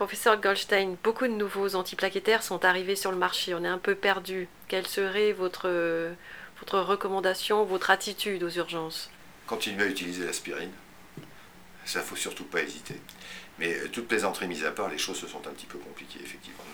Professeur Goldstein, beaucoup de nouveaux antiplaquettaires sont arrivés sur le marché. On est un peu perdu. Quelle serait votre, recommandation, votre attitude aux urgences? Continuez à utiliser l'aspirine. Ça, faut surtout pas hésiter. Mais euh, toutes plaisanteries mises à part, les choses se sont un petit peu compliquées, effectivement.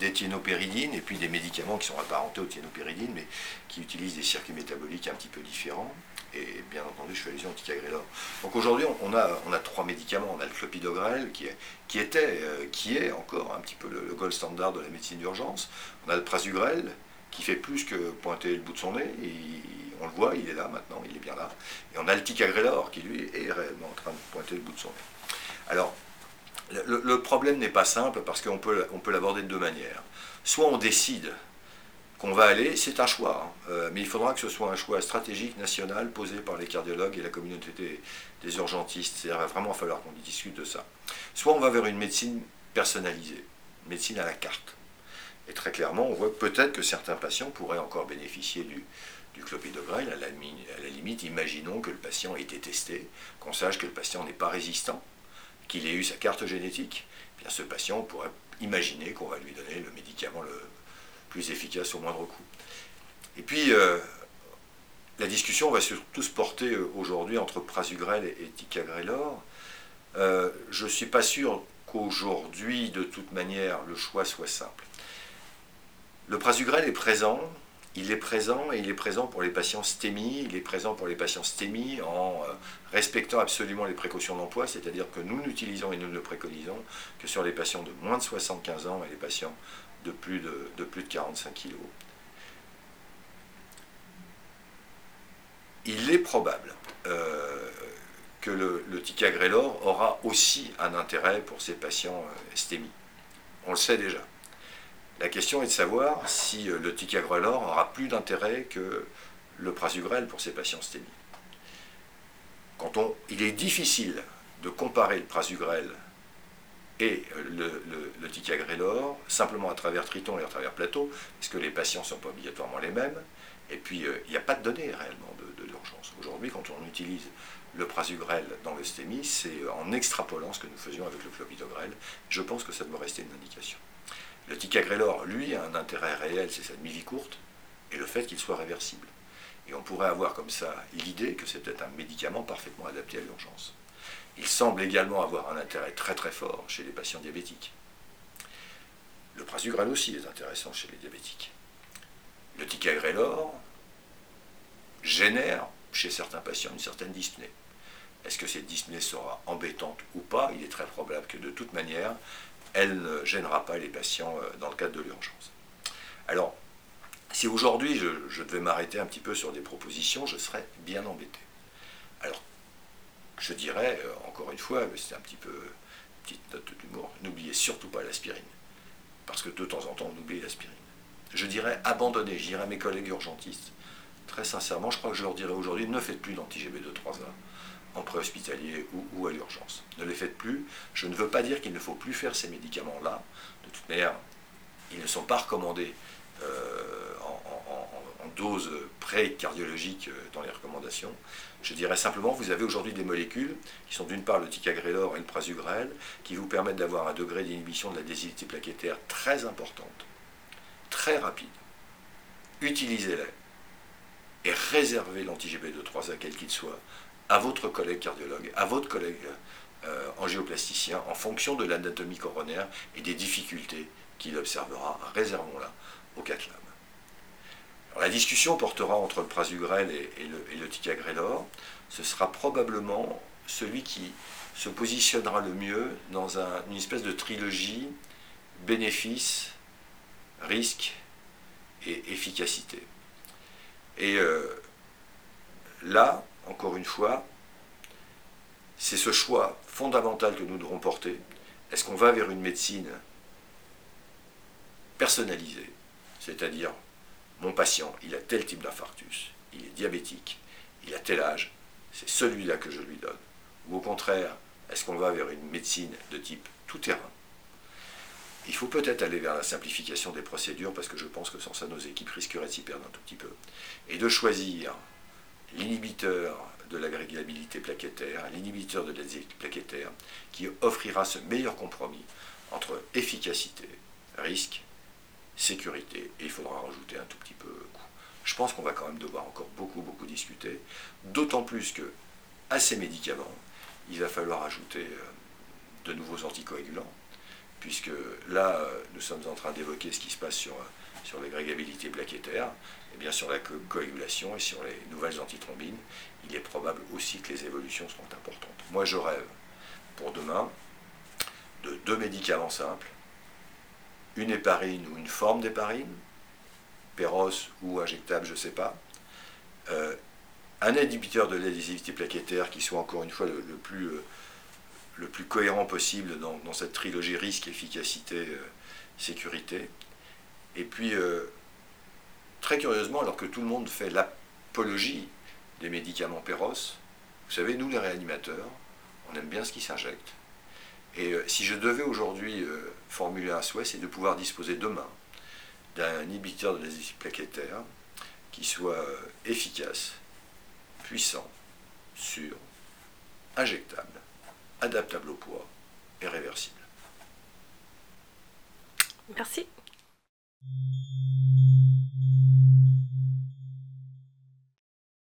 Des thiénopéridines et puis des médicaments qui sont apparentés aux thiénopéridines, mais qui utilisent des circuits métaboliques un petit peu différents. Et bien entendu, je fais allusion au ticagrelor. Donc aujourd'hui, on a, on a trois médicaments. On a le clopidogrel, qui, est, qui était, euh, qui est encore un petit peu le, gold standard de la médecine d'urgence. On a le prasugrel, qui fait plus que pointer le bout de son nez. Et on le voit, il est là maintenant, il est bien là. Et on a le ticagrelor, qui lui est réellement en train de pointer le bout de son nez. Alors, le, problème n'est pas simple parce qu'on peut, on peut l'aborder de deux manières. Soit on décide qu'on va aller, c'est un choix, hein. euh, mais il faudra que ce soit un choix stratégique national posé par les cardiologues et la communauté des, urgentistes. Qu'il va vraiment falloir qu'on discute de ça. Soit on va vers une médecine personnalisée, médecine à la carte. Et très clairement, on voit peut-être que certains patients pourraient encore bénéficier du, du clopidogrel. À la, à la limite, imaginons que le patient ait été testé, qu'on sache que le patient n'est pas résistant qu'il ait eu sa carte génétique, eh bien ce patient pourrait imaginer qu'on va lui donner le médicament le plus efficace au moindre coût. Et puis, euh, la discussion va surtout se porter euh, aujourd'hui entre prasugrel et ticagrelor. Euh, je ne suis pas sûr qu'aujourd'hui, de toute manière, le choix soit simple. Le prasugrel est présent il est présent et il est présent pour les patients STEMI, il est présent pour les patients STEMI en euh, respectant absolument les précautions d'emploi, c'est-à-dire que nous n'utilisons et nous ne préconisons que sur les patients de moins de 75 ans et les patients de plus de, de plus de 45 kg. Il est probable euh, que le, le ticagrelor aura aussi un intérêt pour ces patients euh, STEMI. On le sait déjà. La question est de savoir si euh, le ticagrelor aura plus d'intérêt que le prasugrel pour ces patients sténies. Quand on, il est difficile de comparer le prasugrel et le, le, ticagrelor simplement à travers Triton et à travers Plateau, parce que les patients ne sont pas obligatoirement les mêmes, et puis euh, il n'y a pas de données réellement de, l'urgence. Aujourd'hui, quand on utilise le prasugrel dans le stémie, c'est en extrapolant ce que nous faisions avec le clopidogrel. Je pense que ça doit rester une indication. Le ticagrelor, lui, a un intérêt réel, c'est sa demi-vie courte et le fait qu'il soit réversible. Et on pourrait avoir comme ça l'idée que peut-être un médicament parfaitement adapté à l'urgence. Il semble également avoir un intérêt très très fort chez les patients diabétiques. Le prasugrel aussi est intéressant chez les diabétiques. Le ticagrelor génère chez certains patients une certaine dyspnée. Est-ce que cette dyspnée sera embêtante ou pas? Il est très probable que de toute manière, elle ne gênera pas les patients euh, dans le cadre de l'urgence. Alors, si aujourd'hui je, devais m'arrêter un petit peu sur des propositions, je serais bien embêté. Alors, je dirais, euh, encore une fois, c'est un petit peu petite note d'humour, n'oubliez surtout pas l'aspirine. Parce que de temps en temps, on oublie l'aspirine. Je dirais abandonner, je dirais à mes collègues urgentistes, très sincèrement, je crois que je leur dirais aujourd'hui, ne faites plus d'anti-GB23A en préhospitalier ou, ou à l'urgence. Ne les faites plus. Je ne veux pas dire qu'il ne faut plus faire ces médicaments-là. De toute manière, ils ne sont pas recommandés euh, en, dose pré-cardiologique euh, dans les recommandations. Je dirais simplement, vous avez aujourd'hui des molécules qui sont d'une part le ticagrelor et le prasugrel, qui vous permettent d'avoir un degré d'inhibition de la désilité plaquettaire très importante, très rapide. Utilisez-les et réservez l'anti-GB23A quel qu'il soit à votre collègue cardiologue, à votre collègue euh, angioplasticien, en fonction de l'anatomie coronaire et des difficultés qu'il observera. Réservons-la au CATLAM. la discussion portera entre le prasugrel et, le, et ticagrelor. Ce sera probablement celui qui se positionnera le mieux dans une espèce de trilogie bénéfice, risque et efficacité. Et euh, là, encore une fois, c'est ce choix fondamental que nous devrons porter. Est-ce qu'on va vers une médecine personnalisée, c'est-à-dire mon patient, il a tel type d'infarctus, il est diabétique, il a tel âge, c'est celui-là que je lui donne. Ou au contraire, est-ce qu'on va vers une médecine de type tout-terrain? Il faut peut-être aller vers la simplification des procédures parce que je pense que sans ça, nos équipes risqueraient de s'y perdre un tout petit peu. Et de choisir l'inhibiteur de l'agrégabilité plaquettaire, l'inhibiteur de la plaquettaire, qui offrira ce meilleur compromis entre efficacité, risque, sécurité, et il faudra rajouter un tout petit peu coût. Je pense qu'on va quand même devoir encore beaucoup, beaucoup discuter, d'autant plus que à ces médicaments, il va falloir ajouter euh, de nouveaux anticoagulants, puisque là, euh, nous sommes en train d'évoquer ce qui se passe sur, euh, sur l'agrégabilité plaquettaire, et bien sur la coagulation et sur les nouvelles antithrombines, il est probable aussi que les évolutions seront importantes. Moi, je rêve pour demain de deux médicaments simples, une héparine ou une forme d'héparine, péros ou injectable, je ne sais pas, euh, un inhibiteur de l'adhésivité plaquettaire qui soit encore une fois le, plus, euh, le plus cohérent possible dans, cette trilogie risque, efficacité, euh, sécurité. Et puis, très curieusement, alors que tout le monde fait l'apologie des médicaments péros, vous savez, nous les réanimateurs, on aime bien ce qui s'injecte. Et euh, si je devais aujourd'hui euh, formuler un souhait, c'est de pouvoir disposer demain d'un inhibiteur de l'adhésivité plaquettaire qui soit euh, efficace, puissant, sûr, injectable, adaptable au poids et réversible. Merci.